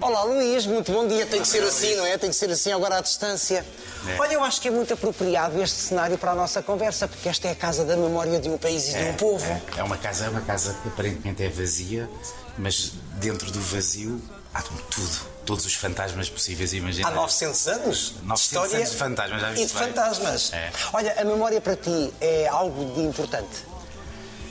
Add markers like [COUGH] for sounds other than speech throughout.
Olá Luís, muito bom dia. Tem que ser assim, não é? Tem que ser assim agora à distância. É. Olha, eu acho que é muito apropriado este cenário para a nossa conversa, porque esta é a casa da memória de um país e de um povo. É uma casa, é uma casa que aparentemente é vazia, mas dentro do vazio há tudo. Todos os fantasmas possíveis e Há imagináveis. 900 anos 900 de história anos de fantasmas, já e de bem? fantasmas. É. Olha, a memória para ti é algo de importante.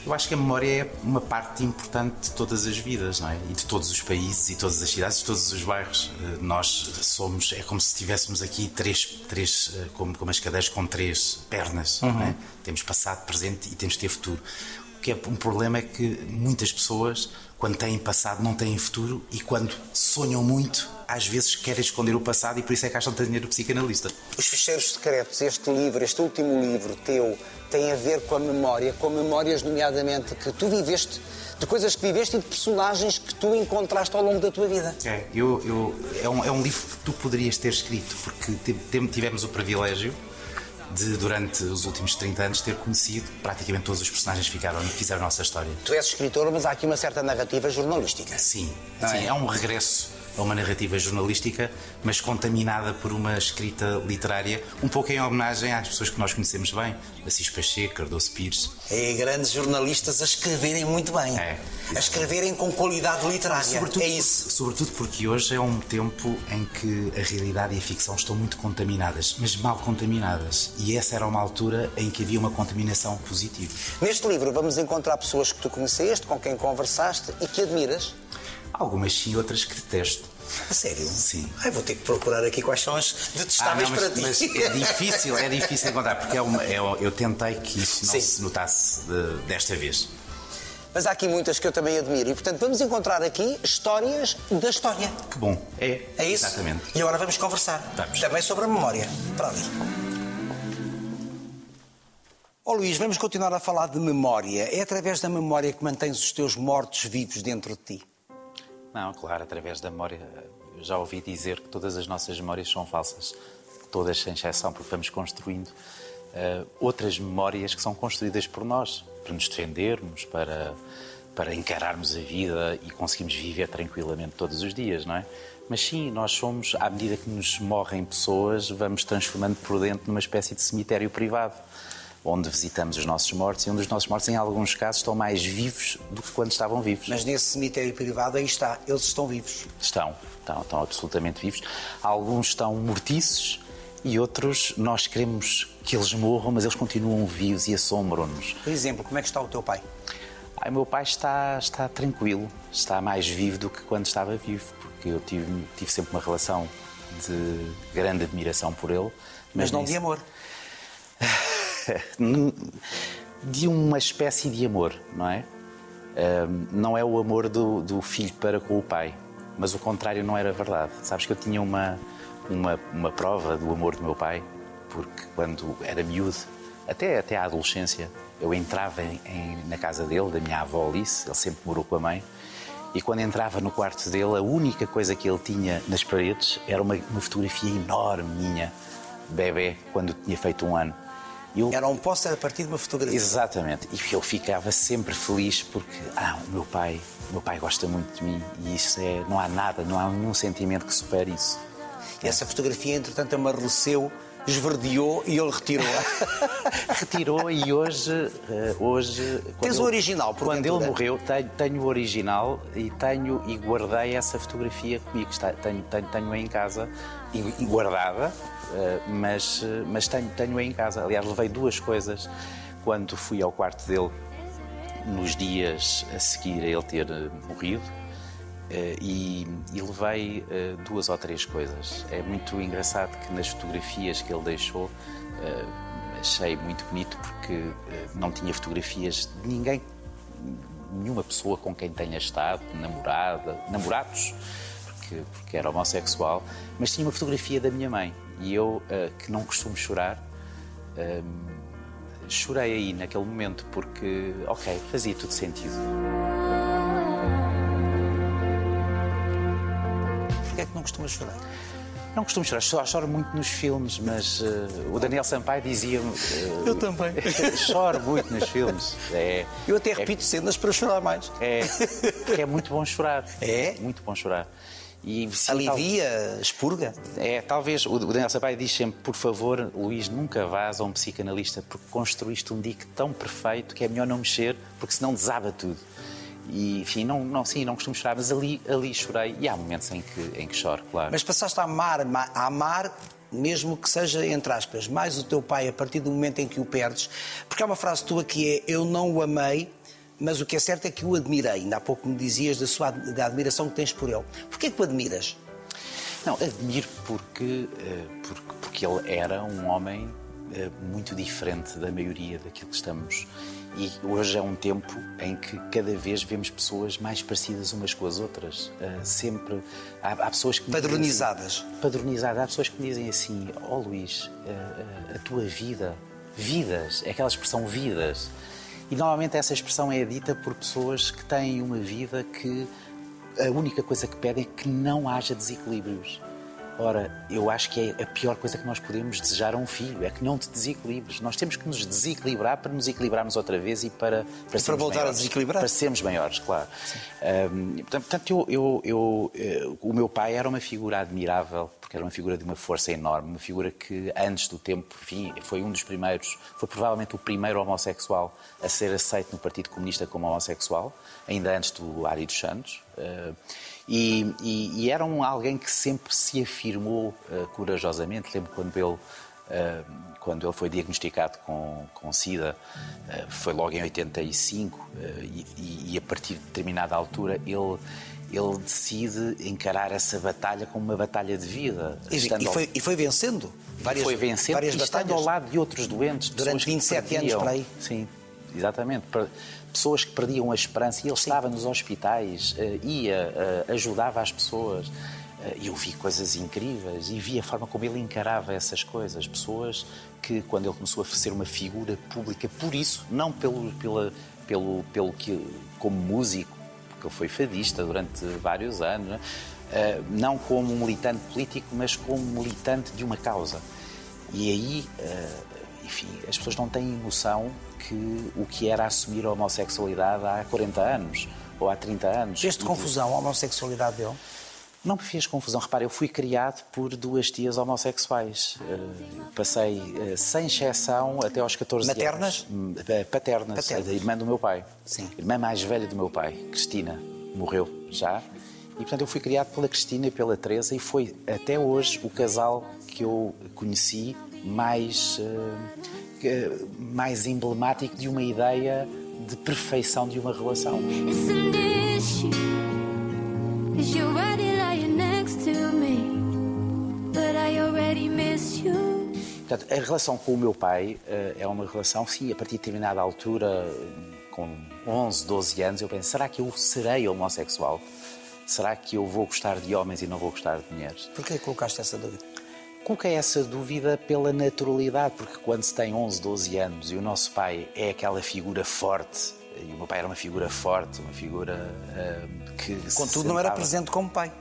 Eu acho que a memória é uma parte importante de todas as vidas, não é? E de todos os países e todas as cidades e todos os bairros. Eh, Nós somos, é como se tivéssemos aqui três, três eh, como, como as cadeiras com três pernas, não é? Temos passado, presente e temos de ter futuro. O que é um problema é que muitas pessoas, quando têm passado, não têm futuro e quando sonham muito, às vezes querem esconder o passado e por isso é que acham têm dinheiro do psicanalista. Os ficheiros secretos, este livro, este último livro teu, tem a ver com a memória, com memórias, nomeadamente, que tu viveste, de coisas que viveste e de personagens que tu encontraste ao longo da tua vida. É, eu, eu- é, um, é um livro que tu poderias ter escrito, porque tivemos o privilégio de, durante os últimos 30 anos, ter conhecido praticamente todos os personagens que ficaram, fizeram a nossa história. Tu és escritor, mas há aqui uma certa narrativa jornalística. Sim, Não sim é? é? um regresso a uma narrativa jornalística, mas contaminada por uma escrita literária, um pouco em homenagem às pessoas que nós conhecemos bem, Assis Pacheco, Cardoso Pires. É grandes jornalistas a escreverem muito bem. É, a escreverem com qualidade literária. é isso. Sobretudo porque hoje é um tempo em que a realidade e a ficção estão muito contaminadas, mas mal contaminadas. E essa era uma altura em que havia uma contaminação positiva. Neste livro vamos encontrar pessoas que tu conheceste, com quem conversaste e que admiras. Algumas sim, outras que detesto. A sério? Sim. Ai, vou ter que procurar aqui quais são as detestáveis Ah, não, mas, para ti. mas é difícil, é difícil encontrar, porque é uma- é- eu tentei que isso não Sim. se notasse de- desta vez. Mas há aqui muitas que eu também admiro. E, portanto, vamos encontrar aqui histórias da história. Que bom. É, É isso? Exatamente. E agora vamos conversar. Vamos. Também sobre a memória. Para ali. Ó Luís, vamos continuar a falar de memória. É através da memória que mantens os teus mortos vivos dentro de ti. Não, claro, através da memória. Eu já ouvi dizer que todas as nossas memórias são falsas. Todas, sem exceção, porque vamos construindo eh, outras memórias que são construídas por nós, para nos defendermos, para, para encararmos a vida e conseguirmos viver tranquilamente todos os dias, não é? Mas sim, nós somos, à medida que nos morrem pessoas, vamos transformando por dentro numa espécie de cemitério privado onde visitamos os nossos mortos e onde os nossos mortos, em alguns casos, estão mais vivos do que quando estavam vivos. Mas nesse cemitério privado, aí está. Eles estão vivos. Estão, estão, estão absolutamente vivos. Alguns estão mortiços e outros nós queremos que eles morram, mas eles continuam vivos e assombram-nos. Por exemplo, como é que está o teu pai? Ai, meu pai está, está tranquilo, está mais vivo do que quando estava vivo, porque eu tive, tive sempre uma relação de grande admiração por ele. Mas não nem de amor. [LAUGHS] [LAUGHS] de uma espécie de amor, não é? Não é o amor do, do filho para com o pai, mas o contrário não era verdade. Sabes que eu tinha uma, uma, uma prova do amor do meu pai, porque quando era miúdo, até, até à adolescência, eu entrava em- em- na casa dele, da minha avó Alice, ele sempre morou com a mãe, e quando entrava no quarto dele, a única coisa que ele tinha nas paredes era uma, uma fotografia enorme minha, bebê, quando tinha feito um ano. Eu- Era um póster a partir de uma fotografia. Exatamente. E eu ficava sempre feliz porque, ah, o meu pai, o meu pai gosta muito de mim e isso é, não há nada, não há nenhum sentimento que supere isso. E essa fotografia, entretanto, amarreceu, esverdeou e ele retirou-a. [LAUGHS] Retirou e hoje, eh, hoje quando Tens o original, Quando porventura? ele morreu, tenho, tenho o original e tenho e guardei essa fotografia comigo. Está, tenho, tenho, tenho-a em casa e, guardada, eh, mas, eh, mas tenho, tenho-a em casa. Aliás, levei duas coisas quando fui ao quarto dele nos dias a seguir a ele ter morrido. Eh, e, e levei eh, duas ou três coisas. É muito engraçado que nas fotografias que ele deixou eh, achei muito bonito porque não tinha fotografias de ninguém, nenhuma pessoa com quem tenha estado, namorada, namorados, porque, porque era homossexual, mas tinha uma fotografia da minha mãe. E eu, que não costumo chorar, chorei aí naquele momento porque, ok, fazia tudo sentido. Porquê é que não costumas chorar? Não costumo chorar, só choro muito nos filmes, mas uh, o Daniel Sampaio dizia-me. Uh, eu também. [LAUGHS] choro muito nos filmes. É, eu até repito é, cenas para chorar mais. É, é muito bom chorar. [LAUGHS] É? Muito bom chorar. E, sim, Alivia, tal... expurga? É, talvez. O Daniel Sampaio diz sempre: por favor, Luís, nunca vás a um psicanalista porque construíste um dique tão perfeito que é melhor não mexer, porque senão desaba tudo. E, enfim, não, não, sim, não costumo chorar, mas ali, ali chorei e há momentos em que, em que choro, claro. Mas passaste a amar, a amar mesmo que seja, entre aspas, mais o teu pai a partir do momento em que o perdes, porque há uma frase tua que é eu não o amei, mas o que é certo é que o admirei. Ainda há pouco me dizias da, sua, da admiração que tens por ele. Porquê que o admiras? Não, admiro porque, eh, porque, porque ele era um homem muito diferente da maioria daquilo que estamos e hoje é um tempo em que cada vez vemos pessoas mais parecidas umas com as outras. Uh, sempre há, há, pessoas que padronizadas. Assim, padronizadas. Há pessoas que me dizem assim: "Ó oh, Luís, uh, a tua vida, vidas, é aquela expressão vidas". E normalmente essa expressão é dita por pessoas que têm uma vida que a única coisa que pedem é que não haja desequilíbrios. Ora, eu acho que é a pior coisa que nós podemos desejar a um filho, é que não te desequilibres. Nós temos que nos desequilibrar para nos equilibrarmos outra vez e para, para, para voltar maiores, a desequilibrar. Para sermos maiores, claro. Um, portanto, eu, eu, eu, eu, o meu pai era uma figura admirável, porque era uma figura de uma força enorme, uma figura que antes do tempo, enfim, foi um dos primeiros, foi provavelmente o primeiro homossexual a ser aceito no Partido Comunista como homossexual, ainda antes do Ari dos Santos. Uh, e, e, e, era um alguém que sempre se afirmou uh, corajosamente. Lembro quando ele, uh, quando ele foi diagnosticado com, com SIDA, uh, foi logo em 85, e, e, a partir de determinada altura ele, ele decide encarar essa batalha como uma batalha de vida. E, e foi, e foi vencendo várias, foi vencendo várias batalhas. estando ao lado de outros doentes. Durante 27 anos para aí. Sim, exatamente pessoas que perdiam a esperança e ele Sim. estava nos hospitais, eh, ia, eh, ajudava as pessoas. Eh, eu vi coisas incríveis e vi a forma como ele encarava essas coisas. Pessoas que, quando ele começou a ser uma figura pública, por isso, não pelo, pela, pelo, pelo que, como músico, porque ele foi fadista durante vários anos, não como um militante político, mas como militante de uma causa. E aí, enfim, as pessoas não têm noção que o que era assumir a homossexualidade há 40 anos ou há 30 anos. Fez-te confusão a homossexualidade dele? Não me fez confusão. Repare, eu fui criado por duas tias homossexuais. Uh, passei, uh, sem exceção, até aos 14 Maternas? anos. Maternas? Paternas. A irmã do meu pai. Sim. A irmã mais velha do meu pai, Cristina, morreu já. E, portanto, eu fui criado pela Cristina e pela Teresa e foi, até hoje, o casal que eu conheci mais... Uh, mais emblemático de uma ideia de perfeição de uma relação. Portanto, a relação com o meu pai uh, é uma relação, sim, a partir de determinada altura, com 11, 12 anos, eu penso, será que eu serei homossexual? Será que eu vou gostar de homens e não vou gostar de mulheres? Porquê colocaste essa dúvida? Coloquei essa dúvida pela naturalidade, porque quando se tem 11, 12 anos e o nosso pai é aquela figura forte, e o meu pai era uma figura forte, uma figura uh, que. Contudo, sentava... não era presente como pai.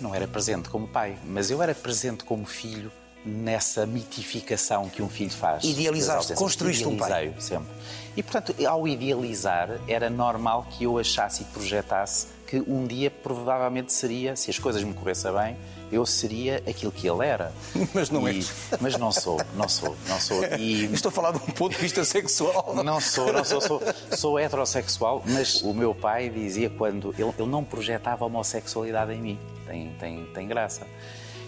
Não era presente como pai, mas eu era presente como filho nessa mitificação que um filho faz. Idealizaste, construíste um pai. sempre. E, portanto, ao idealizar, era normal que eu achasse e projetasse que um dia provavelmente seria, se as coisas me corressem bem, eu seria aquilo que ele era. [LAUGHS] Mas não e, é. [LAUGHS] Mas não sou, não sou, não sou. E... [LAUGHS] Estou a falar de um ponto de vista sexual. Não sou, não sou, sou, sou heterossexual, mas o meu pai dizia quando ele, ele não projetava homossexualidade em mim. Tem, tem, tem graça.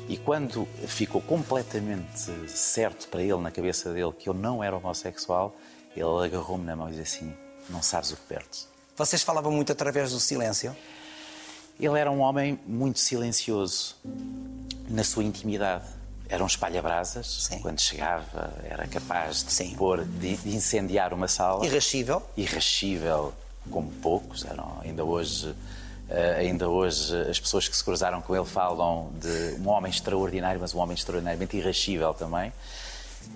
E quando ficou completamente certo para ele, na cabeça dele, que eu não era homossexual, ele agarrou-me na mão e disse assim: Não sabes o que perdes. Vocês falavam muito através do silêncio? Ele era um homem muito silencioso na sua intimidade. Era um espalha-brasas. Quando chegava, era capaz de, Sim. pôr, de, de incendiar uma sala. Irrascível? Irrascível, como poucos. Eram, ainda hoje. Uh, ainda hoje as pessoas que se cruzaram com ele falam de um homem extraordinário, mas um homem extraordinariamente irrascível também.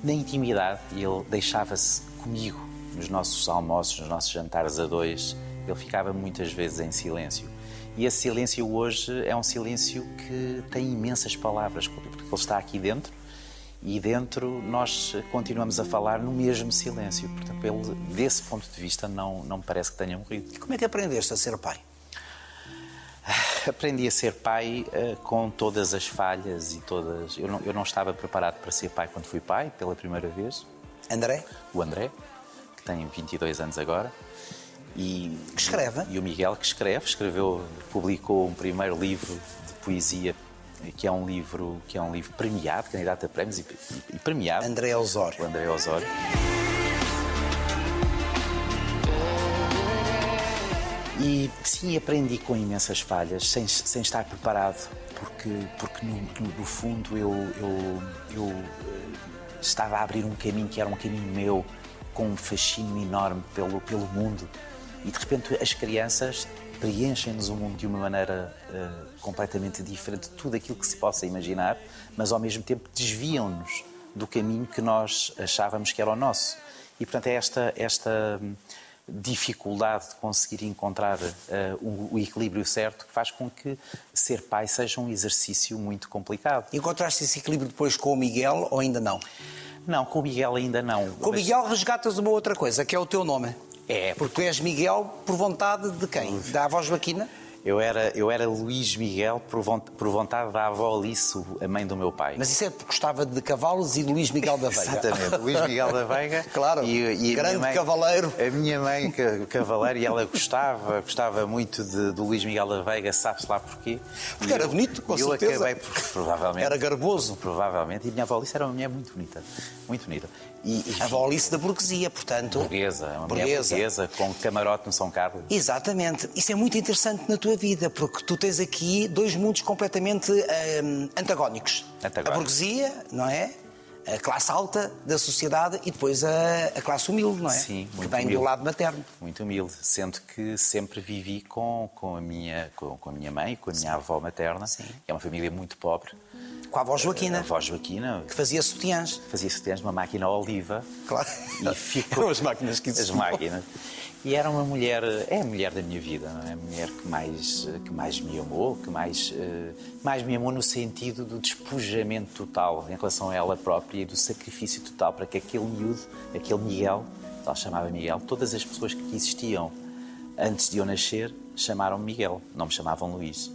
Na intimidade, ele deixava-se comigo nos nossos almoços, nos nossos jantares a dois, ele ficava muitas vezes em silêncio. E esse silêncio hoje é um silêncio que tem imensas palavras, porque ele está aqui dentro e dentro nós continuamos a falar no mesmo silêncio. Portanto, ele, desse ponto de vista, não, não parece que tenha morrido. E como é que aprendeste a ser pai? Aprendi a ser pai uh, com todas as falhas e todas. Eu não, eu não estava preparado para ser pai quando fui pai, pela primeira vez. André? O André, que tem 22 anos agora. E, que escreve? E o Miguel, que escreve, escreveu, publicou um primeiro livro de poesia que é um livro que é um livro premiado, candidato a prémios e, e, e premiado. André Osório. O André Osório. E sim, aprendi com imensas falhas, sem, sem estar preparado, porque, porque no, no, no fundo eu, eu, eu eh, estava a abrir um caminho que era um caminho meu, com um fascínio enorme pelo, pelo mundo. E de repente as crianças preenchem-nos o mundo de uma maneira uh, completamente diferente de tudo aquilo que se possa imaginar, mas ao mesmo tempo desviam-nos do caminho que nós achávamos que era o nosso. E portanto é esta, esta dificuldade de conseguir encontrar uh, o, o, equilíbrio certo que faz com que ser pai seja um exercício muito complicado. Encontraste esse equilíbrio depois com o Miguel ou ainda não? Não, com o Miguel ainda não. Com o Miguel resgatas uma outra coisa, que é o teu nome. É. Porque tu és Miguel por vontade de quem? Da avó Joaquina? Eu era, eu era Luís Miguel por vontade da avó Alice, a mãe do meu pai. Mas isso é porque gostava de cavalos e de Luís Miguel da Veiga. Exatamente, [LAUGHS] Luís Miguel da Veiga. claro, e, e grande mãe, cavaleiro. A minha mãe, cavaleiro, e ela gostava, gostava muito de, do Luís Miguel da Veiga, sabe-se lá porquê. Porque era bonito, com eu certeza. Eu acabei por, provavelmente... Era garboso. Provavelmente, e a minha avó Alice era uma mulher muito bonita, muito bonita. E, e... A Volice da burguesia, portanto. Burguesa, uma burguesa. burguesa, com camarote no São Carlos. Exatamente. Isso é muito interessante na tua vida, porque tu tens aqui dois mundos completamente hum, antagónicos. Antagónico. A burguesia, não é? A classe alta da sociedade e depois a, a classe humilde, não é? Sim, muito Que vem humilde. do lado materno. Muito humilde, sendo que sempre vivi com, com, a, minha, com, com a minha mãe, com a minha Sim. avó materna, Sim. que é uma família muito pobre. Com a avó Joaquina. A avó Joaquina. Que fazia sutiãs. Fazia sutiãs numa máquina oliva. Claro. E ficou... [LAUGHS] Eram as máquinas que As máquinas. E era uma mulher, é a mulher da minha vida, não é? A mulher que mais, que mais me amou, que mais, mais me amou no sentido do despojamento total em relação a ela própria e do sacrifício total para que aquele miúdo, aquele Miguel, ela chamava Miguel, todas as pessoas que existiam antes de eu nascer chamaram-me Miguel, não me chamavam Luís.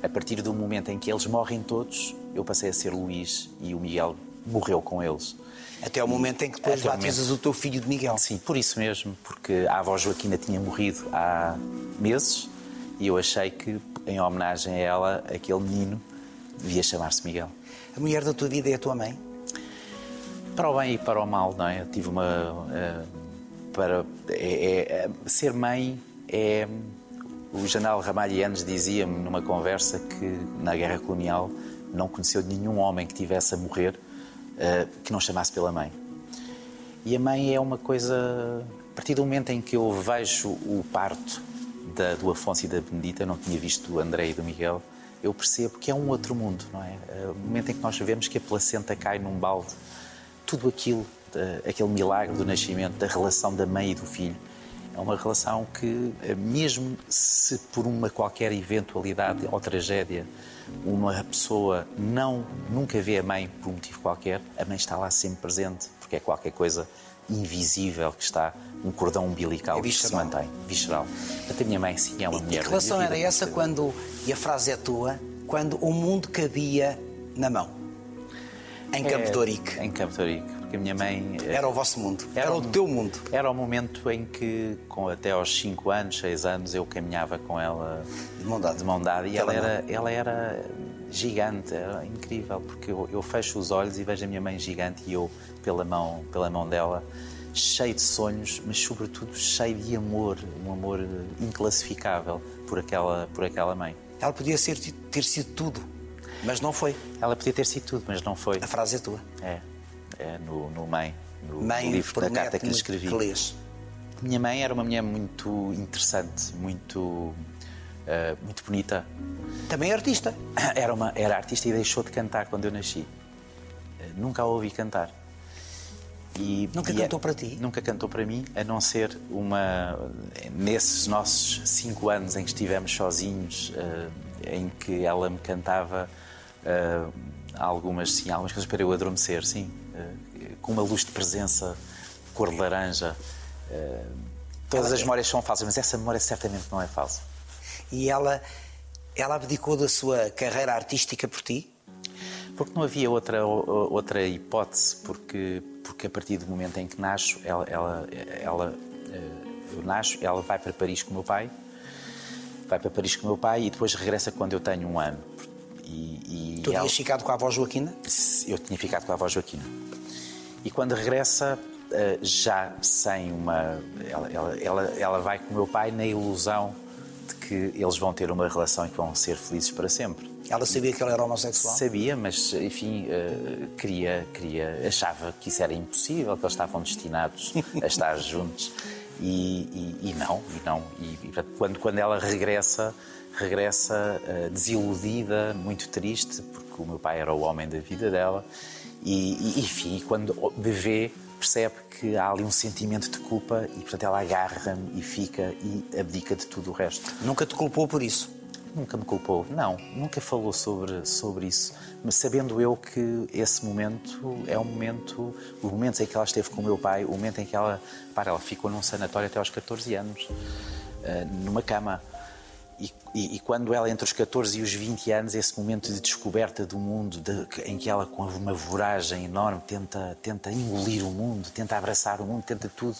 A partir do momento em que eles morrem todos, eu passei a ser Luís e o Miguel morreu com eles. Até o momento em que depois o batizas momento. o teu filho de Miguel. Sim, por isso mesmo, porque a avó Joaquina tinha morrido há meses e eu achei que, em homenagem a ela, aquele menino devia chamar-se Miguel. A mulher da tua vida é a tua mãe? Para o bem e para o mal, não é? Eu tive uma. uh, para, é, é, ser mãe é. O general Ramalhianes dizia-me numa conversa que na guerra colonial não conheceu nenhum homem que tivesse a morrer uh, que não chamasse pela mãe. E a mãe é uma coisa. A partir do momento em que eu vejo o parto da, do Afonso e da Benedita, não tinha visto do André e do Miguel, eu percebo que é um outro mundo, não é? O momento em que nós vemos que a placenta cai num balde, tudo aquilo, aquele milagre do nascimento, da relação da mãe e do filho, é uma relação que, mesmo se por uma qualquer eventualidade ou tragédia uma pessoa não nunca vê a mãe por um motivo qualquer, a mãe está lá sempre presente, porque é qualquer coisa invisível que está, um cordão umbilical É que se mantém, visceral. Portanto, a minha mãe sim é uma E mulher. que relação era essa quando, e a frase é tua, quando o mundo cabia na mão? Em Campo É, de Ourique. Em Campo de Ourique, porque a minha mãe eh, Era o vosso mundo. Era, o um- teu mundo. Era o momento em que, com até aos 5 anos, 6 anos, eu caminhava com ela De mão dada. de mão dada e ela Pela era, ela era gigante, era incrível, porque eu, eu fecho os olhos e vejo a minha mãe gigante e eu, pela mão, pela mão dela, cheio de sonhos, mas sobretudo cheio de amor, um amor inclassificável por aquela, por aquela mãe. Ela podia ser, ter sido tudo, mas não foi. Ela podia ter sido tudo, mas não foi. A frase é tua. É, é no, no Mãe, no Mãe, livro da carta que lhe escrevi. que lês. Minha mãe era uma mulher muito interessante, muito, eh, muito bonita. Também é artista. [COUGHS] Era, uma, era artista e deixou de cantar quando eu nasci. Eh, Nunca a ouvi cantar. E, nunca e cantou é, para ti? Nunca cantou para mim, a não ser uma. Nesses nossos cinco anos em que estivemos sozinhos, uh, em que ela me cantava uh, algumas, sim, algumas coisas para eu adormecer, sim. Uh, com uma luz de presença, cor de laranja. todas ela, as memórias são falsas, mas essa memória certamente não é falsa. E ela, ela abdicou da sua carreira artística por ti? Porque não havia outra, outra hipótese, porque, porque a partir do momento em que nasço, ela, ela, ela, eh, eu nasço, ela vai para Paris com o meu pai, vai para Paris com o meu pai e depois regressa quando eu tenho um ano. E, e tu ela... tinhas ficado com a avó Joaquina? Eu tinha ficado com a avó Joaquina. E quando regressa, eh, já sem uma. Ela, ela, ela, ela vai com o meu pai na ilusão de que eles vão ter uma relação e que vão ser felizes para sempre. Ela sabia que ele era homossexual? Sabia, mas, enfim, uh, queria, queria, achava que isso era impossível, que eles estavam destinados a [LAUGHS] estar juntos. E, e, e, não, e não. E, e, quando, quando ela regressa, regressa uh, desiludida, muito triste, porque o meu pai era o homem da vida dela. E, e enfim, quando me vê, percebe que há ali um sentimento de culpa e, portanto, ela agarra-me e fica e abdica de tudo o resto. Nunca te culpou por isso? Nunca me culpou, não, nunca falou sobre, sobre isso. Mas sabendo eu que esse momento é um momento, o momento em que ela esteve com o meu pai, o momento em que ela, para, ela ficou num sanatório até aos 14 anos, eh, numa cama. E, e, e, quando ela, entre os 14 e os 20 anos, esse momento de descoberta do mundo, de, em que ela, com uma voragem enorme, tenta, tenta engolir o mundo, tenta abraçar o mundo, tenta tudo.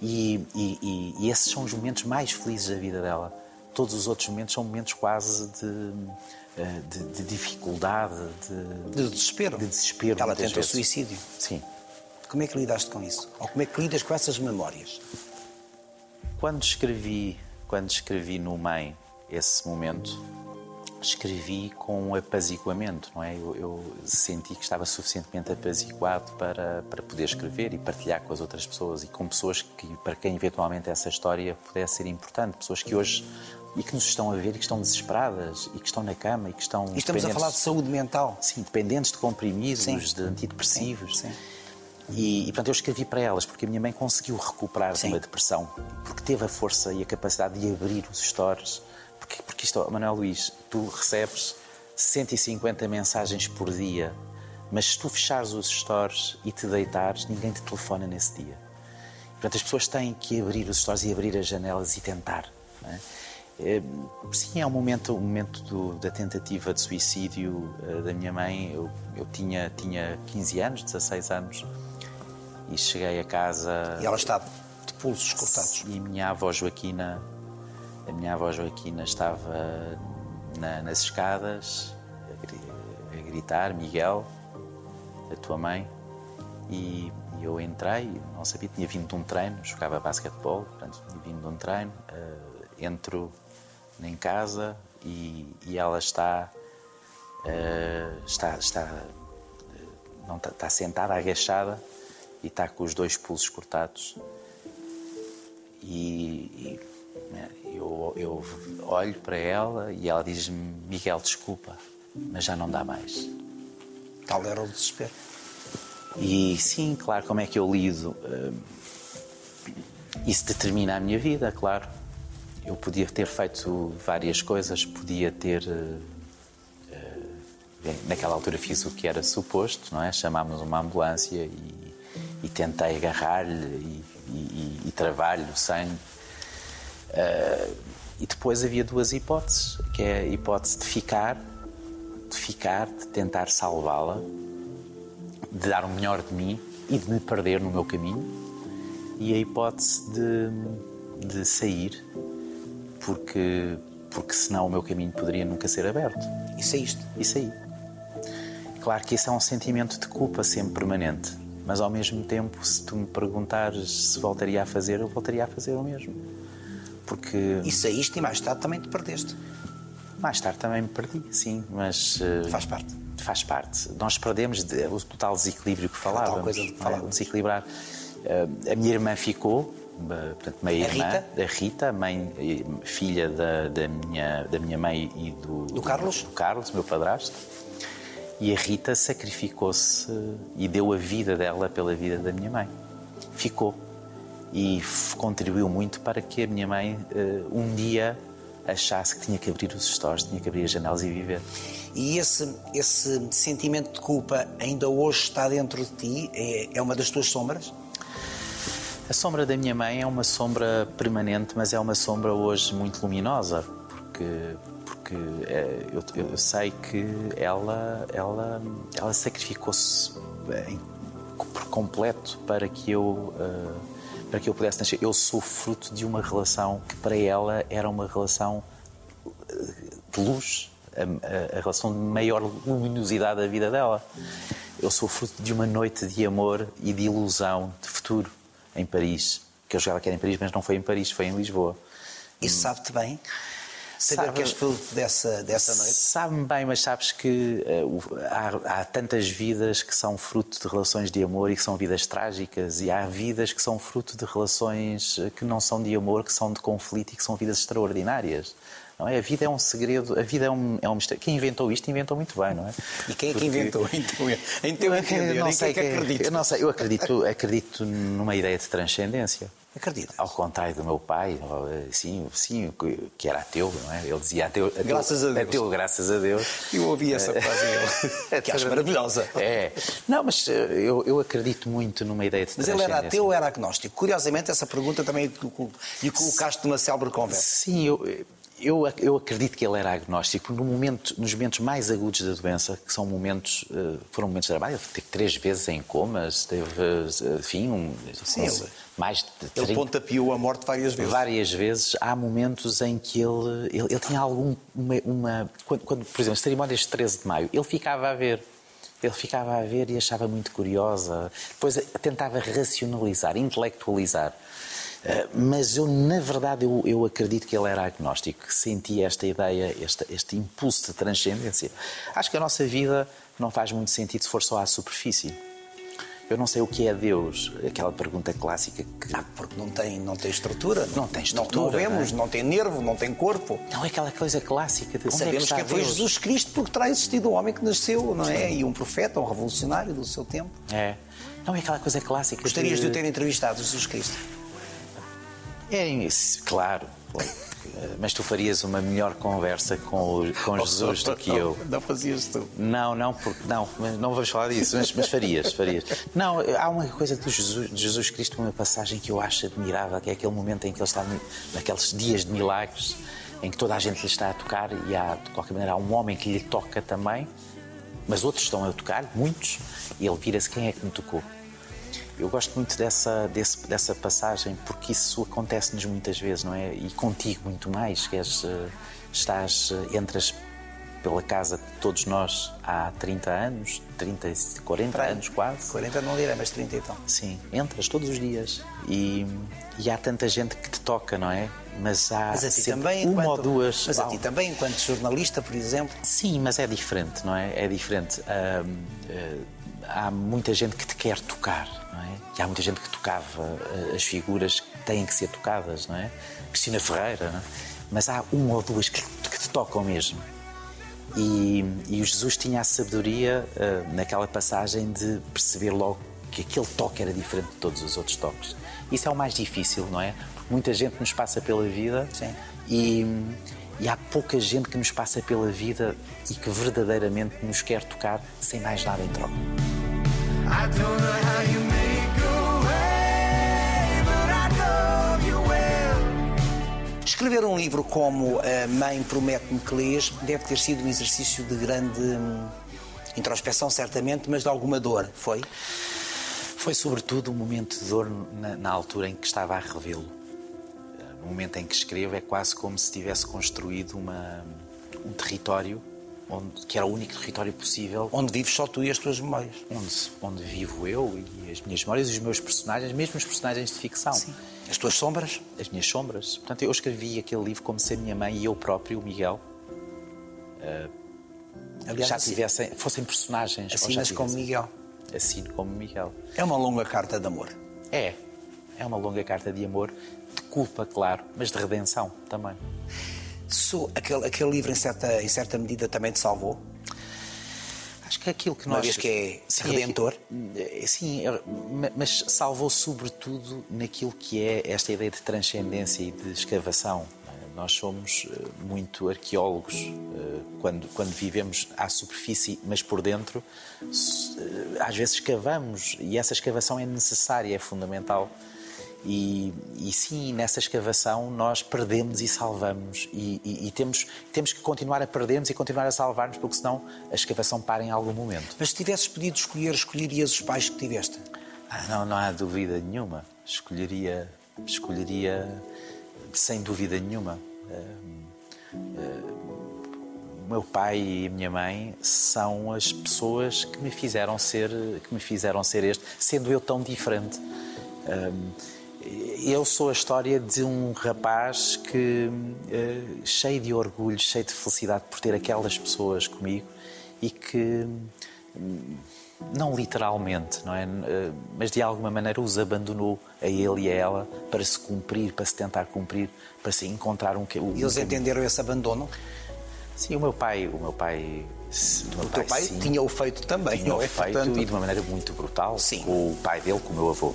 E, e esses são os momentos mais felizes da vida dela todos os outros momentos são momentos quase de, eh, de, de dificuldade, de, de, desespero. De desespero. Ela tenta o suicídio. Sim. Como é que lidaste com isso? Ou como é que lidas com essas memórias? Quando escrevi, quando escrevi no MEI esse momento, escrevi com apaziguamento, não é? Eu, eu, senti que estava suficientemente apaziguado para, para poder escrever e partilhar com as outras pessoas e com pessoas que, para quem eventualmente essa história pudesse ser importante, pessoas que hoje e que nos estão a ver e que estão desesperadas e que estão na cama e que estão. E estamos a falar de saúde mental. Sim, dependentes de comprimidos, sim. de antidepressivos. Sim. sim. E, e, portanto, eu escrevi para elas porque a minha mãe conseguiu recuperar de uma depressão, porque teve a força e a capacidade de abrir os stores. Porque, isto, Manuel Luís, tu recebes 150 mensagens por dia, mas se tu fechares os stores e te deitares, ninguém te telefona nesse dia. Portanto, as pessoas têm que abrir os stores e abrir as janelas e tentar. É? Eh, sim, é um momento, um momento do, da tentativa de suicídio uh, da minha mãe. Eu, eu, tinha, tinha 15 anos, 16 anos, e cheguei a casa. E ela estava de pulsos cortados. E minha avó Joaquina, a minha avó Joaquina estava na, nas escadas a, a, gritar: Miguel, a tua mãe. E, e, eu entrei, não sabia, tinha vindo de um treino, jogava basquetebol, portanto, tinha vindo de um treino. Uh, entro em casa e, e ela está, uh, está, está, não, está, está sentada, agachada e está com os dois pulsos cortados. E, e eu, eu olho para ela e ela diz-me: Miguel, desculpa, mas já não dá mais. Tal era o desespero. E sim, claro, como é que eu lido? Uh, isso determina a minha vida, claro. Eu podia ter feito várias coisas, podia ter. Uh, naquela altura fiz o que era suposto, não é? Chamámos uma ambulância e, e tentei agarrar-lhe e, e, e travar-lhe o sangue. Uh, e depois havia duas hipóteses, que é a hipótese de ficar, de ficar, de tentar salvá-la, de dar o melhor de mim e de me perder no meu caminho, e a hipótese de, de sair porque, porque senão o meu caminho poderia nunca ser aberto. E saíste? E saí. Claro que isso é um sentimento de culpa sempre permanente, mas ao mesmo tempo, se tu me perguntares se voltaria a fazer, eu voltaria a fazer o mesmo. Porque. E saíste e mais tarde também te perdeste. Mais tarde também me perdi, sim, mas. Uh, faz parte. Faz parte. Nós perdemos de, o total desequilíbrio que falávamos. Tal coisa de falar. É? Desequilibrar. Uh, a minha irmã ficou, portanto, meia a irmã, Rita? a Rita, mãe, filha da, da, minha, da minha mãe e do, do Carlos, do Carlos, meu padrasto. E a Rita sacrificou-se e deu a vida dela pela vida da minha mãe. Ficou. E contribuiu muito para que a minha mãe uh, um dia achasse que tinha que abrir os stores, tinha que abrir as janelas e viver. E esse, esse sentimento de culpa ainda hoje está dentro de ti? É, é uma das tuas sombras? A sombra da minha mãe é uma sombra permanente, mas é uma sombra hoje muito luminosa, porque porque é, eu, eu, sei que ela ela ela sacrificou-se por completo para que eu uh, para que eu pudesse nascer. Eu sou fruto de uma relação que para ela era uma relação eh, de luz, a, a, a relação de maior luminosidade da vida dela. Eu sou fruto de uma noite de amor e de ilusão de futuro em Paris. Que eu jogava que era em Paris, mas não foi em Paris, foi em Lisboa. Isso sabe-te bem? Saber Sabe, que és fruto dessa, dessa noite? Sabe-me bem, mas sabes que uh, há, há, tantas vidas que são fruto de relações de amor e que são vidas trágicas, e há vidas que são fruto de relações eh, que não são de amor, que são de conflito e que são vidas extraordinárias. Não é? A vida é um segredo, a vida é um, é um mistério. Quem inventou isto inventou muito bem, não é? E quem é que inventou? [LAUGHS] Então, em teu entender, não sei quem é que acredita? Eu não sei, eu acredito, acredito numa ideia de transcendência. Acredita? Ao contrário do meu pai, sim, sim, que era ateu, não é? Ele dizia ateu, ateu graças a Deus. Ateu, graças a Deus. Eu ouvi essa frase [LAUGHS] [LAUGHS] que acho maravilhosa. É. Não, mas eh, eu, eu acredito muito numa ideia de Mas ele era ateu ou era agnóstico? Curiosamente, essa pergunta também lhe colocaste numa célebre conversa. Sim, eu, eu, eu acredito que ele era agnóstico no momento, nos momentos mais agudos da doença, que são momentos, foram momentos dramáticos. Teve três vezes em comas, teve, enfim, um, Sim, mais de 30, Ele pontapeou a morte várias vezes. Várias vezes. Há momentos em que ele, ele, ele tinha algum. Uma, uma quando, quando, por exemplo, as cerimónias de 13 de maio, ele ficava a ver. Ele ficava a ver e achava muito curiosa. Depois tentava racionalizar, intelectualizar. Eh, mas eu, na verdade, eu, eu, acredito que ele era agnóstico, que sentia esta ideia, este, este impulso de transcendência. Acho que a nossa vida não faz muito sentido se for só à superfície. Eu não sei o que é Deus, aquela pergunta clássica que. Ah, porque não tem, não tem estrutura. Não, não tem estrutura. Não, não vemos, não, é? não, tem nervo, não tem corpo. Não, é aquela coisa clássica de. Sabemos é que, que foi Jesus Cristo porque terá existido um homem que nasceu, não é? E um profeta, um revolucionário do seu tempo. É. Não é aquela coisa clássica. Gostarias de, de o ter entrevistado, Jesus Cristo? É, claro. Mas tu farias uma melhor conversa com, o, com Jesus do que eu. Não fazias tu. Não, não, porque não, não vamos falar disso, mas, mas farias, farias. Não, há uma coisa de Jesus, de Jesus Cristo, uma passagem que eu acho admirável, que é aquele momento em que ele está naqueles dias de milagres, em que toda a gente lhe está a tocar e há, de qualquer maneira, há um homem que lhe toca também, mas outros estão a tocar, muitos, e ele vira-se: quem é que me tocou? Eu gosto muito dessa, desse, dessa passagem porque isso acontece-nos muitas vezes, não é? E contigo muito mais, que és, eh, estás, eh, entras pela casa de todos nós há 30 anos, 30, 40 anos quase. 40 não direi, mas 30 então. Sim, entras todos os dias e, e há tanta gente que te toca, não é? Mas há mas a ti também, uma enquanto, ou duas. Mas a ti também, enquanto jornalista, por exemplo? Sim, mas é diferente, não é? É diferente. uh, há muita gente que te quer tocar, não é? E há muita gente que tocava uh, as figuras que têm que ser tocadas, não é? Cristina Ferreira, não é? Mas há uma ou duas que, que te tocam mesmo. E, e o Jesus tinha a sabedoria uh, naquela passagem de perceber logo que aquele toque era diferente de todos os outros toques. Isso é o mais difícil, não é? Muita gente nos passa pela vida Sim. e e há pouca gente que nos passa pela vida e que verdadeiramente nos quer tocar sem mais nada em troca. Escrever um livro como A Mãe Promete-me que Lês deve ter sido um exercício de grande hum, introspeção, certamente, mas de alguma dor, foi? Foi sobretudo um momento de dor na, na altura em que estava a revê-lo momento em que escrevo, é quase como se tivesse construído uma, um território onde, que era o único território possível. Onde vives só tu e as tuas memórias. Onde, onde vivo eu e as minhas memórias e os meus personagens, mesmo os personagens de ficção. Sim. As tuas sombras? As minhas sombras. Portanto, eu escrevi aquele livro como se a minha mãe e eu próprio, o Miguel, uh, Aliás, já assim- tivessem, assim, fossem personagens. Assinas como Miguel. Assino como Miguel. É uma longa carta de amor. É. É uma longa carta de amor de culpa, claro, mas de redenção também. So, aquele, aquele livro, em certa, em certa medida, também te salvou? Acho que aquilo que Uma nós. vez que é Sim, redentor. é- Sim, é- ma- mas salvou sobretudo naquilo que é esta ideia de transcendência e de escavação. é? Nós somos eh, muito arqueólogos eh, quando, quando vivemos à superfície, mas por dentro, eh, às vezes escavamos e essa escavação é necessária, é fundamental. E, e sim, nessa escavação nós perdemos e salvamos. E, e- e temos, temos que continuar a perdermos e continuar a salvar-nos, porque senão a escavação para em algum momento. Mas se tivesses podido escolher, escolherias os pais que tiveste? Ah, não, não há dúvida nenhuma. Escolheria, escolheria sem dúvida nenhuma. Ah, ah, o meu pai e a minha mãe são as pessoas que me fizeram ser, que me fizeram ser este, sendo eu tão diferente. Ah, eu sou a história de um rapaz que eh, cheio de orgulho, cheio de felicidade por ter aquelas pessoas comigo e que não literalmente, não é? Eh, Mas de alguma maneira os abandonou a ele e a ela para se cumprir, para se tentar cumprir, para se encontrar um que E eles entenderam esse abandono? Sim, o meu pai, o meu pai, o meu O teu pai sim, tinha o feito também, tinha não o é? feito Portanto, e de uma maneira muito brutal Sim. com o pai dele, com o meu avô.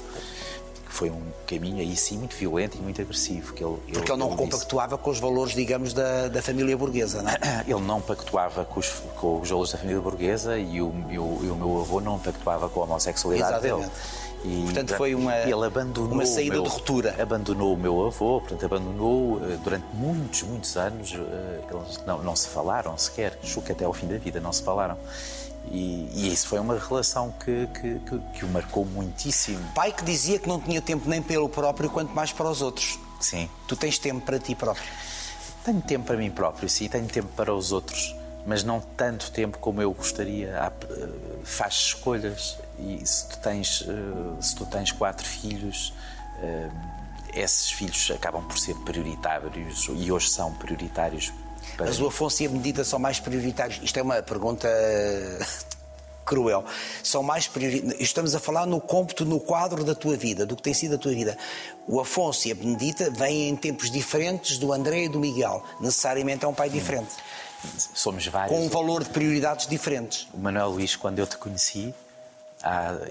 Foi um caminho aí sim muito violento e muito agressivo. Que ele, Porque ele não ele disse- compactuava com os valores, digamos, da, da família burguesa, não é? [COUGHS] Ele não pactuava com os, com os valores da família burguesa e o, e o- e o meu avô não pactuava com a homossexualidade Exatamente. dele. E, Portanto, foi uma- ele abandonou uma saída meu- de ruptura. Abandonou o meu avô, portanto, abandonou eh, durante muitos, muitos anos. eh, Eles não, não se falaram sequer, julgo que até ao fim da vida não se falaram. E, e isso foi uma relação que, que, que, que o marcou muitíssimo. Pai que dizia que não tinha tempo nem pelo próprio, quanto mais para os outros. Sim. Tu tens tempo para ti próprio. Tenho tempo para mim próprio, sim, tenho tempo para os outros, mas não tanto tempo como eu gostaria. Há, eh, Faz escolhas e se tu tens, eh, se tu tens quatro filhos, eh, esses filhos acabam por ser prioritários e hoje são prioritários para Mas o Afonso e a Benedita são mais prioritários. Isto é uma pergunta [LAUGHS] cruel. São mais prioritários. Estamos a falar no cômputo, no quadro da tua vida, do que tem sido a tua vida. O Afonso e a Benedita vêm em tempos diferentes do André e do Miguel. Necessariamente é um pai diferente. somos vários. Com um valor de prioridades diferentes. O Manuel Luís, quando eu te conheci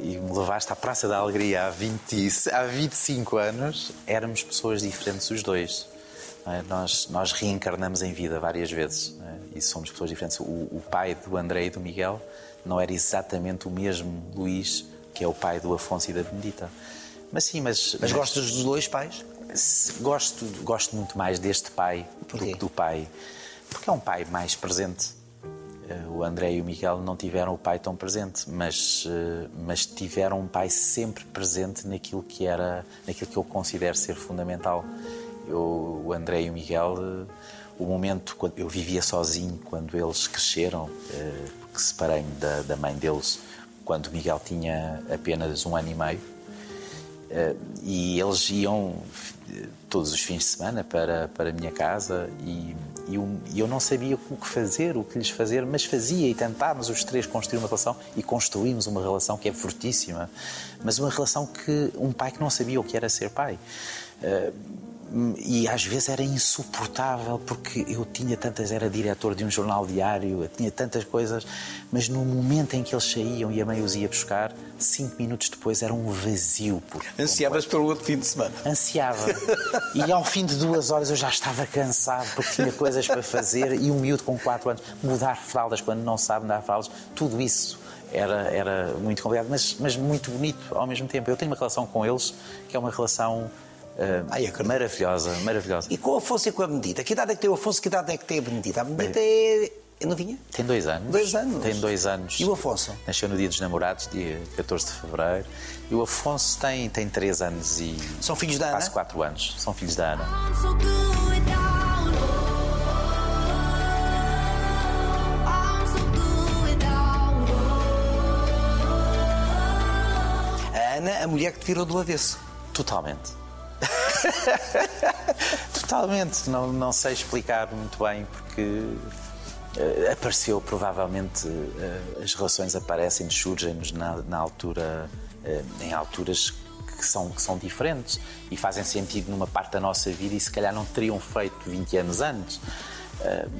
e me levaste à Praça da Alegria há, 20, há 25 anos, éramos pessoas diferentes os dois. Não é? Nós, nós reencarnamos em vida várias vezes não é? e somos pessoas diferentes. O, o pai do André e do Miguel não era exatamente o mesmo Luís que é o pai do Afonso e da Benedita. Mas sim, mas. Mas gostas dos dois pais? Gosto, gosto muito mais deste pai do que do pai. Porque é um pai mais presente. Eh, O André e o Miguel não tiveram o pai tão presente, mas, eh, mas tiveram um pai sempre presente naquilo que era, naquilo que eu considero ser fundamental. Eu, o André e o Miguel, eh, o momento quando eu vivia sozinho quando eles cresceram, eh, porque separei-me da, da mãe deles quando o Miguel tinha apenas um ano e meio. Eh, e eles iam todos os fins de semana para, para a minha casa e, e eu, não sabia o que fazer, o que lhes fazer, mas fazia e tentávamos os três construir uma relação e construímos uma relação que é fortíssima, mas uma relação que um pai que não sabia o que era ser pai. E às vezes era insuportável porque eu tinha tantas, era diretor de um jornal diário, eu tinha tantas coisas, mas no momento em que eles saíam e a mãe os ia buscar, cinco minutos depois era um vazio. Por Ansiavas pelo outro fim de semana. Ansiava. [LAUGHS] E ao fim de duas horas eu já estava cansado porque tinha coisas para fazer e um miúdo com quatro anos, mudar fraldas quando não sabe mudar fraldas, tudo isso era, era muito complicado, mas, mas muito bonito ao mesmo tempo. Eu tenho uma relação com eles que é uma relação ah, Ai, acredito. maravilhosa, maravilhosa. E com o Afonso e com a Benedita? Que idade é que tem o Afonso? Que idade é que tem a Benedita? A Benedita é. é novinha? Tem dois anos. Dois anos? Tem dois anos. E o Afonso? Nasceu no dia dos namorados, dia 14 de fevereiro. E o Afonso tem, tem três anos e. São filhos da Ana? Quase quatro anos. São filhos da Ana. A Ana, a mulher que te virou do avesso. Totalmente. [LAUGHS] Totalmente. Não, não sei explicar muito bem porque eh, apareceu provavelmente eh, as relações aparecem, surgem-nos na, na altura, eh, em alturas que são, que são diferentes e fazem sentido numa parte da nossa vida e se calhar não teriam feito 20 anos antes.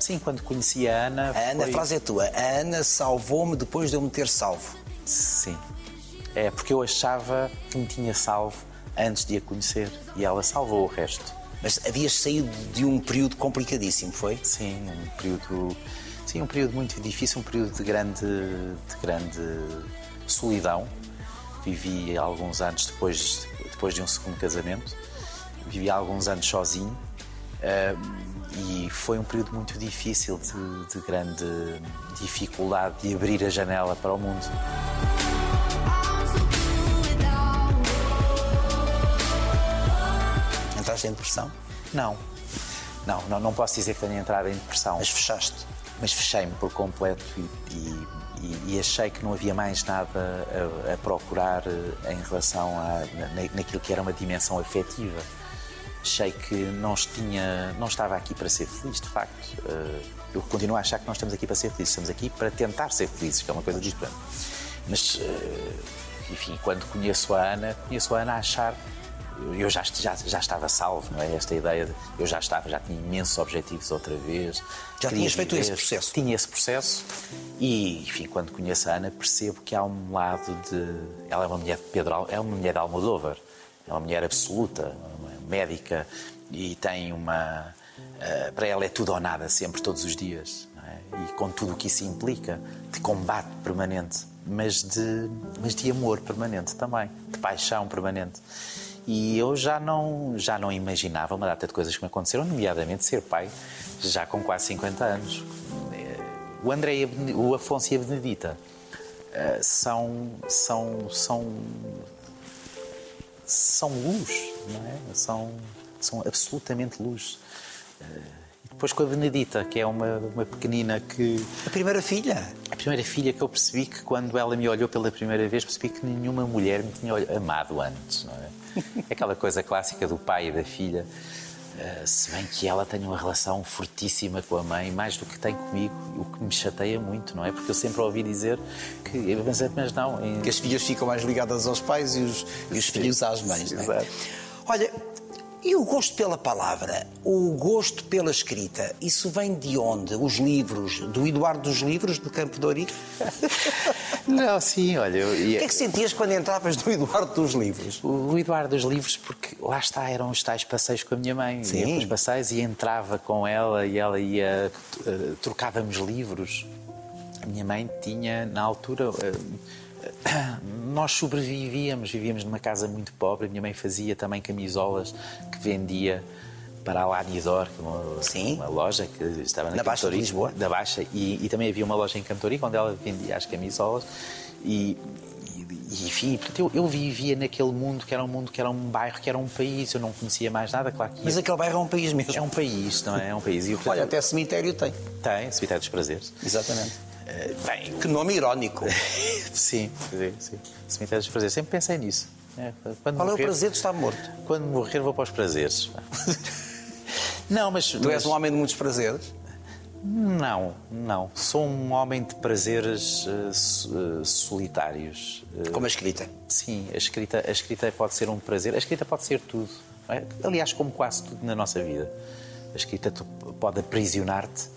Sim, quando conheci a Ana. A Ana, foi- a frase é tua. A Ana salvou-me depois de eu me ter salvo. Sim. É porque eu achava que me tinha salvo antes de a conhecer e ela salvou o resto. Mas havias saído de um período complicadíssimo, foi? Sim, um período, sim, um período muito difícil, um período de grande, de grande solidão. Vivi alguns anos depois, depois de um segundo casamento. Vivi alguns anos sozinho. e foi um período muito difícil, de, de grande dificuldade de abrir a janela para o mundo. Entraste em depressão, Não, não, não, não posso dizer que tenha entrado em depressão. mas fechaste. mas fechei-me por completo e, e- e- e achei que não havia mais nada a, a procurar eh, em relação a, na, naquilo que era uma dimensão afetiva. Achei que não, tinha, não estava aqui para ser feliz, de facto. Eh, Eu continuo a achar que não estamos aqui para ser felizes, estamos aqui para tentar ser felizes, que é uma coisa diferente. Mas, eh, enfim, quando conheço a Ana, conheço a Ana a achar eu já, já, já estava salvo, não é? Esta ideia de eu já estava, já tinha imensos objetivos outra vez. Já tinhas feito esse processo? Tinha esse processo e, enfim, quando conheço a Ana, percebo que há um lado de. Ela é uma mulher de Pedro, é uma mulher de Almodóvar, é uma mulher absoluta, uma médica e tem uma. eh, para ela é tudo ou nada, sempre, todos os dias. é? E com tudo o que isso implica, de combate permanente, mas de, mas de amor permanente também, de paixão permanente. E eu já não, já não imaginava uma data de coisas que me aconteceram, nomeadamente ser pai, já com quase 50 anos. O André, e a o Afonso e a Benedita eh, são, são, são, são luz, não é? São, são absolutamente luz. Eh, E depois com a Benedita, que é uma, uma pequenina que. A primeira filha. A primeira filha que eu percebi que quando ela me olhou pela primeira vez, percebi que nenhuma mulher me tinha amado antes, não é? [LAUGHS] É Aquela coisa clássica do pai e da filha. Eh, se bem que ela tem uma relação fortíssima com a mãe, mais do que tem comigo, o que me chateia muito, não é? Porque eu sempre ouvi dizer que. Mas, mas não. em- Que as filhas ficam mais ligadas aos pais e os, e os filhos às mães, não é? Exato. Olha, e o gosto pela palavra, o gosto pela escrita, isso vem de onde? Os livros, do Eduardo dos Livros, de Campo de Ourique? [LAUGHS] Não, sim, olha. eu- O que é que sentias quando entravas no Eduardo dos Livros? O Eduardo dos livros, porque lá está, eram os tais passeios com a minha mãe. Sim. Ia para os passeios e entrava com ela e ela ia. eh, trocávamos livros. A minha mãe tinha, na altura. Nós sobrevivíamos, vivíamos numa casa muito pobre. A minha mãe fazia também camisolas que vendia para a Lanidor, que é uma, Sim. uma loja que estava na, Na Baixa de Lisboa. Da Baixa. E, e também havia uma loja em Cantorico onde ela vendia as camisolas. E, e, enfim, portanto, eu, eu vivia naquele mundo que era um mundo, que era um bairro, que era um país. Eu não conhecia mais nada, claro que Mas aquele bairro é um país mesmo. é um país, não é? É um país. E, portanto, Olha, até cemitério tem. Tem, Cemitério dos Prazeres. Exatamente. Eh, bem, Que nome irónico. [LAUGHS] sim, sim, sim. Cemitério dos Prazeres. Sempre pensei nisso. É, quando Qual é o morrer- prazer de estar morto? Quando morrer, vou para os prazeres. [LAUGHS] não, mas. Tu és um homem de muitos prazeres? Não, não. Sou um homem de prazeres eh, solitários. Eh, Como a escrita. Sim, a escrita, a escrita pode ser um prazer. A escrita pode ser tudo. é? Aliás, como quase tudo na nossa vida. A escrita pode aprisionar-te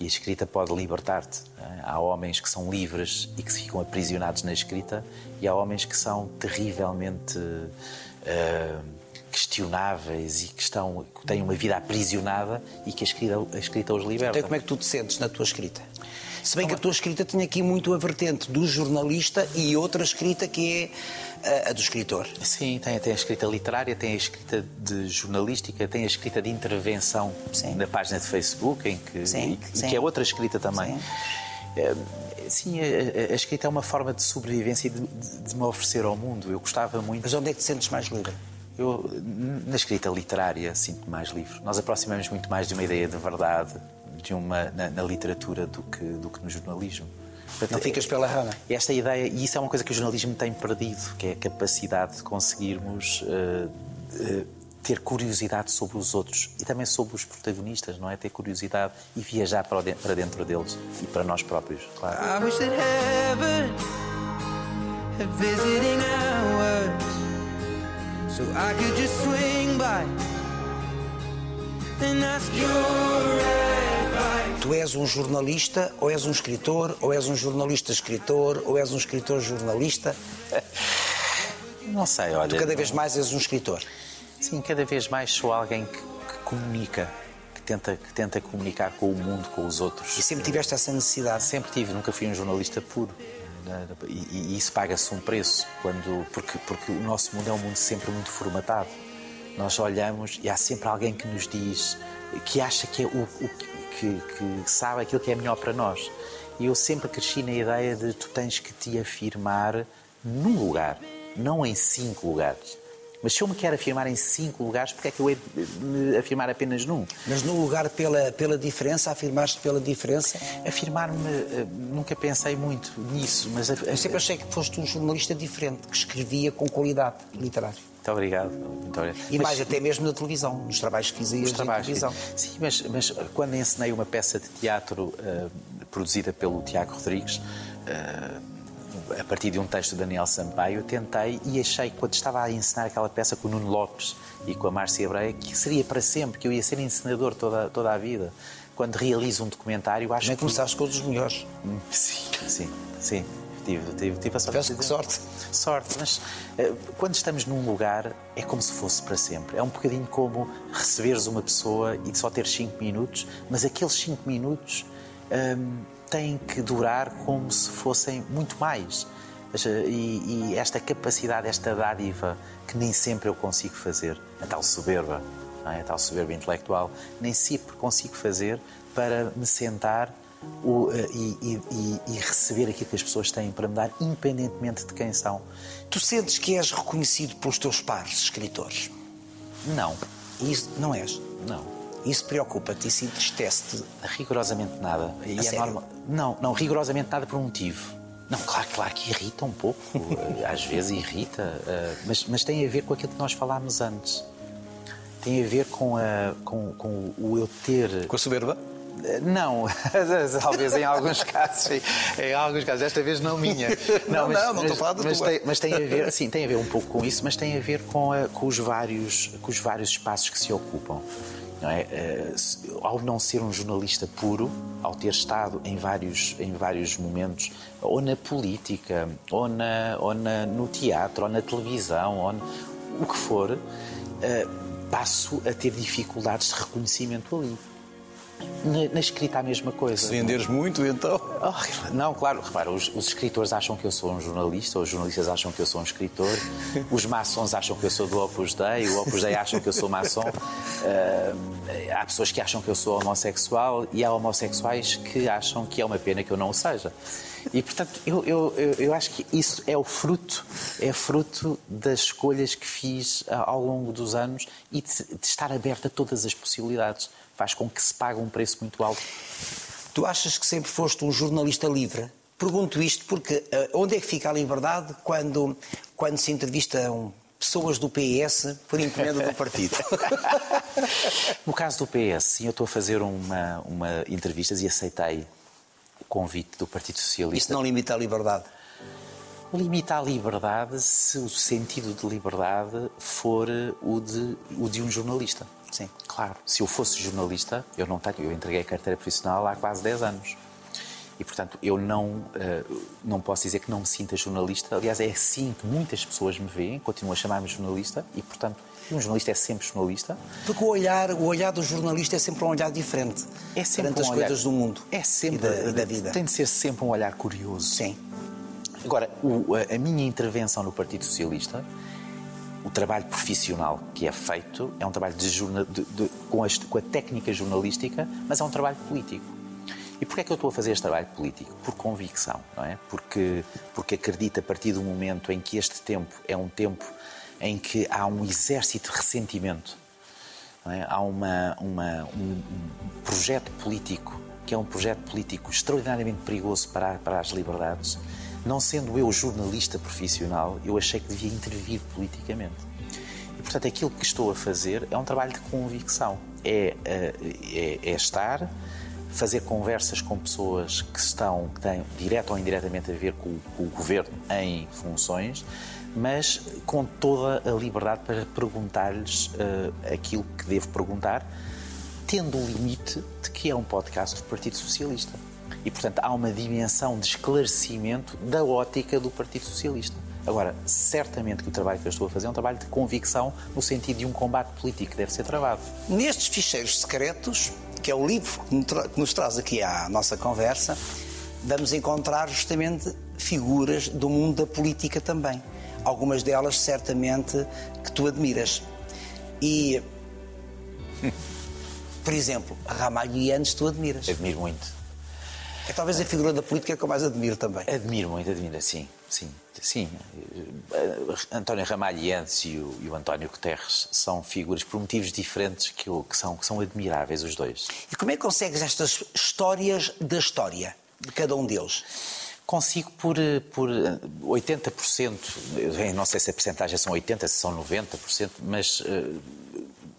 e a escrita pode libertar-te. é? Há homens que são livres e que se ficam aprisionados na escrita e há homens que são terrivelmente eh, questionáveis e que, estão, que têm uma vida aprisionada e que a escrita, a escrita os liberta. Então, como é que tu te sentes na tua escrita? Se bem que a tua escrita tinha aqui muito a vertente do jornalista e outra escrita que é a, a do escritor. Sim, tem, tem a escrita literária, tem a escrita de jornalística, tem a escrita de intervenção Sim. na página de Facebook, em que, Sim, e- sim. que é outra escrita também. Sim. A, a- a escrita é uma forma de sobrevivência e de, de- de me oferecer ao mundo. Eu gostava muito. Mas onde é que te sentes mais livre? Eu, na escrita literária, sinto-me mais livre. Nós aproximamos muito mais de uma ideia de verdade de uma, na, na literatura do que, do que no jornalismo. Portanto, Não ficas pela rama. esta ideia, e isso é uma coisa que o jornalismo tem perdido, que é a capacidade de conseguirmos eh, ter curiosidade sobre os outros e também sobre os protagonistas, não é? Ter curiosidade e viajar para, de- para dentro deles e para nós próprios, claro. I wish that heaven had visiting hours so I could just swing by and ask your advice. Tu és um jornalista, ou és um escritor, ou és um jornalista escritor, ou és um escritor jornalista. [LAUGHS] Não sei, olha. Tu cada vez mais és um escritor. Sim, cada vez mais sou alguém que, que comunica, que tenta, que tenta comunicar com o mundo, com os outros. E sempre tiveste essa necessidade. Sempre tive, nunca fui um jornalista puro. Né? E, e isso paga-se um preço, quando, porque, porque o nosso mundo é um mundo sempre muito formatado. Nós olhamos e há sempre alguém que nos diz, que acha que é o, o que, que sabe aquilo que é melhor para nós. E eu sempre cresci na ideia de tu tens que te afirmar num lugar, não em cinco lugares. Mas se eu me quero afirmar em cinco lugares, porque é que eu hei de me afirmar apenas num? Mas no lugar pela, pela diferença, afirmaste pela diferença. Afirmar-me, eh, nunca pensei muito nisso, mas. Eu sempre achei que foste um jornalista diferente, que escrevia com qualidade literária. Muito obrigado. Muito obrigado. E Mas- mais até mesmo na televisão, nos trabalhos que fizias os na trabalhos. televisão. Sim, mas, mas quando ensinei uma peça de teatro eh, produzida pelo Tiago Rodrigues, eh, a partir de um texto de Daniel Sampaio, tentei e achei, quando estava a ensinar aquela peça com o Nuno Lopes e com a Márcia Breia, que seria para sempre, que eu ia ser ensinador toda, toda a vida. Quando realizo um documentário, acho Também que. começaste com dos melhores. Sim, sim, sim. Tive, tive, tive a sorte. Tiveste que sorte. Sorte, mas eh, quando estamos num lugar é como se fosse para sempre. É um bocadinho como receberes uma pessoa e só ter 5 minutos, mas aqueles 5 minutos hum, têm que durar como se fossem muito mais. Eh, E, e esta capacidade, esta dádiva que nem sempre eu consigo fazer, a tal soberba, é? a tal soberba intelectual, nem sempre consigo fazer para me sentar o, eh, e, e- e- receber aquilo que as pessoas têm para me dar, independentemente de quem são. Tu sentes que és reconhecido pelos teus pares, escritores? Não, isso não és. não. Isso preocupa-te, isso entristece-te. Rigorosamente nada. E é sério? normal. Não, não, rigorosamente nada por um motivo. Não, claro, claro que irrita um pouco, [LAUGHS] eh, às vezes irrita, eh, mas, mas tem a ver com aquilo que nós falámos antes. Tem a ver com, a, com, com o eu ter. Com a soberba? Não, [LAUGHS] talvez em alguns casos, em alguns casos, desta vez não minha. Não, não, não estou a falar da mas tem, mas tem a ver, sim, tem a ver um pouco com isso, mas tem a ver com, a- com os vários, com os vários espaços que se ocupam. Não é? Eh, Ao não ser um jornalista puro, ao ter estado em vários, em vários momentos, ou na política, ou, na, ou na, no teatro, ou na televisão, ou no- o que for, eh, passo a ter dificuldades de reconhecimento ali. Na, escrita a mesma coisa. Se venderes muito, então. Oh, não, claro, repara, os, os escritores acham que eu sou um jornalista, os jornalistas acham que eu sou um escritor, [LAUGHS] os maçons acham que eu sou do Opus Dei, o Opus Dei acham que eu sou maçom. Ah, há pessoas que acham que eu sou homossexual e há homossexuais que acham que é uma pena que eu não o seja. E, portanto, eu, eu, eu, acho que isso é o fruto, é fruto das escolhas que fiz ah, ao longo dos anos e de, de estar aberto a todas as possibilidades. Faz com que se pague um preço muito alto. Tu achas que sempre foste um jornalista livre? Pergunto isto porque eh, onde é que fica a liberdade quando, quando se entrevistam pessoas do PS por encomenda do partido? [LAUGHS] No caso do PS, sim, eu estou a fazer uma, uma entrevistas e aceitei convite do Partido Socialista. Isso não limita a liberdade. Limita a liberdade se o sentido de liberdade for o de, o de um jornalista. Sim. Claro, se eu fosse jornalista, eu não tenho, eu entreguei a carteira profissional há quase 10 anos. E, portanto, eu não, eh, não posso dizer que não me sinta jornalista. Aliás, é assim que muitas pessoas me veem, continuam a chamar-me jornalista e, portanto, um jornalista é sempre jornalista. Porque o olhar, o olhar do jornalista é sempre um olhar diferente É sempre perante as um olhar- coisas do mundo É sempre e da, e da vida. Tem de ser sempre um olhar curioso. Sim. Agora, o- a, a minha intervenção no Partido Socialista, o trabalho profissional que é feito, é um trabalho de jorna- de- de- com, as- com a técnica jornalística, mas é um trabalho político. E porquê é que eu estou a fazer este trabalho político? Por convicção, não é? Porque, porque acredito a partir do momento em que este tempo é um tempo em que há um exército de ressentimento é? Há uma, uma- um, projeto político que é um projeto político extraordinariamente perigoso para, para as liberdades. Não sendo eu jornalista profissional, eu achei que devia intervir politicamente. E, portanto, aquilo que estou a fazer é um trabalho de convicção. É, eh, é, é estar, fazer conversas com pessoas que estão, que têm direto ou indiretamente a ver com, com o governo em funções, mas com toda a liberdade para perguntar-lhes eh, aquilo que devo perguntar, tendo o limite de que é um podcast do Partido Socialista. E, portanto, há uma dimensão de esclarecimento da ótica do Partido Socialista. Agora, certamente que o trabalho que eu estou a fazer é um trabalho de convicção no sentido de um combate político que deve ser travado. Nestes ficheiros secretos, que é o livro que nos traz aqui à nossa conversa, vamos encontrar justamente figuras do mundo da política também. Algumas delas, certamente, que tu admiras. E, por exemplo, Ramalho Andes tu admiras. Admiro muito. É talvez a figura da política que eu mais admiro também. Admiro muito, admiro, sim, sim, sim. Eh, António Ramalhiantes e o, e o António Guterres são figuras por motivos diferentes que, eu- que são, que são admiráveis os dois. E como é que consegues estas histórias da história de cada um deles? Consigo por, eh, por eh, 80%, eu não sei se a porcentagem são 80%, se são 90%, mas eh,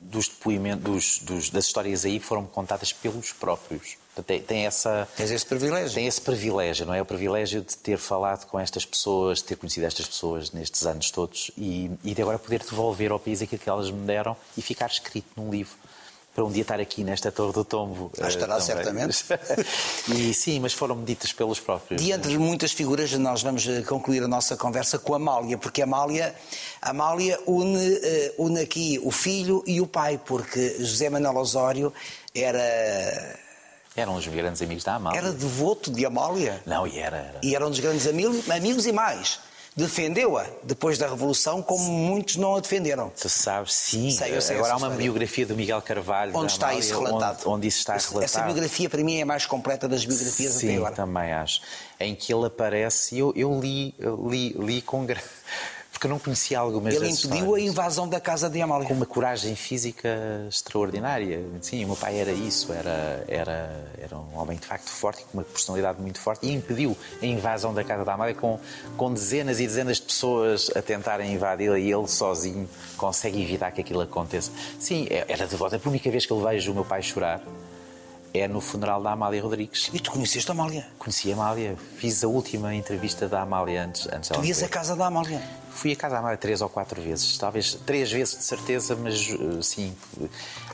dos depoimentos, dos, dos- das histórias aí foram contadas pelos próprios. Portanto, tem, tem essa... Tens esse privilégio. Tem esse privilégio, não é? O privilégio de ter falado com estas pessoas, de ter conhecido estas pessoas nestes anos todos e, e de agora poder devolver ao país aquilo que elas me deram e ficar escrito num livro. Para um dia estar aqui nesta Torre do Tombo. Ah, estará eh, também. certamente. [LAUGHS] e sim, mas foram ditas pelos próprios. Diante de muitas figuras, nós vamos eh, concluir a nossa conversa com a Amália, porque a Amália, a Amália une, eh, une aqui o filho e o pai, porque José Manuel Osório era, Eram os grandes amigos da Amália. era devoto de Amália Não, e era. era. e era um dos grandes amigos, amigos e mais. Defendeu-a depois da Revolução, como muitos não a defenderam. Tu sabes, sim. Sei, eu sei Agora há uma história. biografia do Miguel Carvalho. Onde está Amália, isso relatado? Onde, onde isso está Essa- relatado. Essa biografia, para mim, é a mais completa das biografias até Sim, agora. também acho. Em que ele aparece, eu, eu li, li, li com. Porque eu não conhecia algumas Ele impediu a invasão da casa de Amália. com uma coragem física extraordinária. Sim, o meu pai era isso, era, era, era um homem de facto forte, com uma personalidade muito forte, e impediu a invasão da casa da Amália com, com dezenas e dezenas de pessoas a tentarem invadi-la e ele sozinho consegue evitar que aquilo aconteça. Sim, é- era devoto. A única vez que eu vejo o meu pai chorar é no funeral da Amália Rodrigues. E tu conheceste a Amália? Conheci a Amália, fiz a última entrevista da Amália antes, antes Tu ias à casa da Amália? Fui a casa da Amália três ou quatro vezes, talvez três vezes de certeza, mas eh, sim.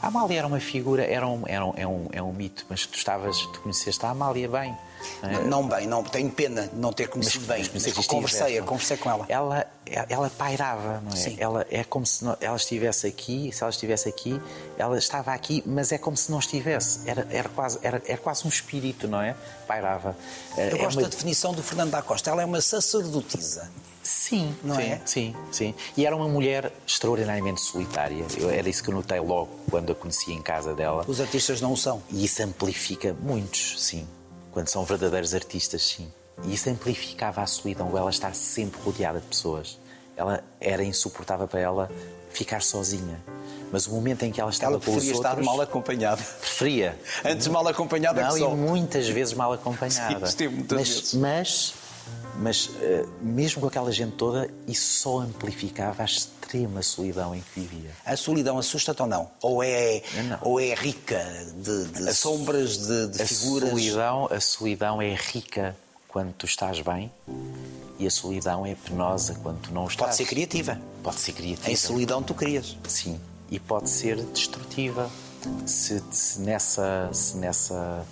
A Amália era uma figura, era um, era um, é, um, é um mito, mas tu estavas, tu conheceste a Amália bem. Não é? Não bem, não, tenho pena de não ter conhecido bem. Mas conheceste isto conversei, não? conversei com ela. Ela, ela pairava, não é? Sim. Ela é como se não- ela estivesse aqui, se ela estivesse aqui, ela estava aqui, mas é como se não estivesse. Era, era, quase, era, era quase um espírito, não é? Pairava. Eu é gosto uma- da definição do Fernando da Costa. Ela é uma sacerdotisa. Sim, Não sim, é? sim, sim. E era uma mulher extraordinariamente solitária. Eu- era isso que eu notei logo quando a conheci em casa dela. Os artistas não o são. E isso amplifica muitos, sim. Quando são verdadeiros artistas, sim. E isso amplificava a solidão, ela estar sempre rodeada de pessoas. Ela era insuportável para ela ficar sozinha. Mas o momento em que ela estava Ela com os preferia outros... estar mal acompanhada. Preferia. Antes mal acompanhada Não, que e só. muitas vezes mal [LAUGHS] acompanhada. Sim, mas, vezes. mas, mas eh, mesmo com aquela gente toda, isso só amplificava a extrema solidão em que vivia. A solidão assusta-te ou não? Ou é, Não. ou é rica de, de sombras, de, de A figuras? solidão, a solidão é rica quando tu estás bem e a solidão é penosa quando tu não estás. Pode ser criativa. Pode ser criativa. Em solidão tu crias. Sim. E pode ser destrutiva. Se, se nessa. Se nessa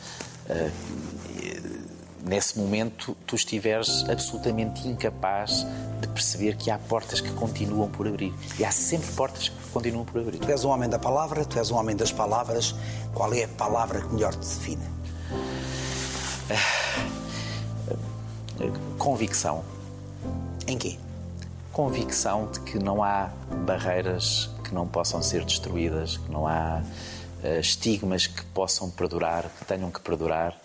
eh, nesse momento tu estiveres absolutamente incapaz de perceber que há portas que continuam por abrir. E há sempre portas que continuam por abrir. Tu és um homem da palavra, tu és um homem das palavras. Qual é a palavra que melhor te define? Convicção. Em quê? convicção de que não há barreiras que não possam ser destruídas, que não há eh, estigmas que possam perdurar, que tenham que perdurar.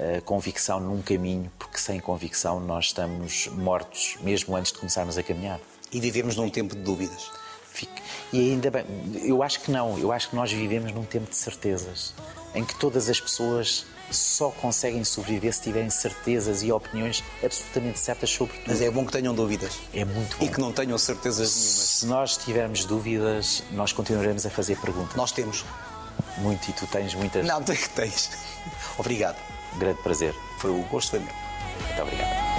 Eh, convicção num caminho, porque sem convicção nós estamos mortos, mesmo antes de começarmos a caminhar. E vivemos num tempo de dúvidas. Fique- E ainda bem, eu acho que não, eu acho que nós vivemos num tempo de certezas, em que todas as pessoas só conseguem sobreviver se tiverem certezas e opiniões absolutamente certas sobre tudo. Mas é bom que tenham dúvidas. É muito bom. E que não tenham certezas nenhumas. Se nós tivermos dúvidas, nós continuaremos a fazer perguntas. Nós temos. Muito e tu tens muitas. Não, tu é que tens. Obrigado. Grande prazer. Foi o gosto foi meu. Muito obrigado.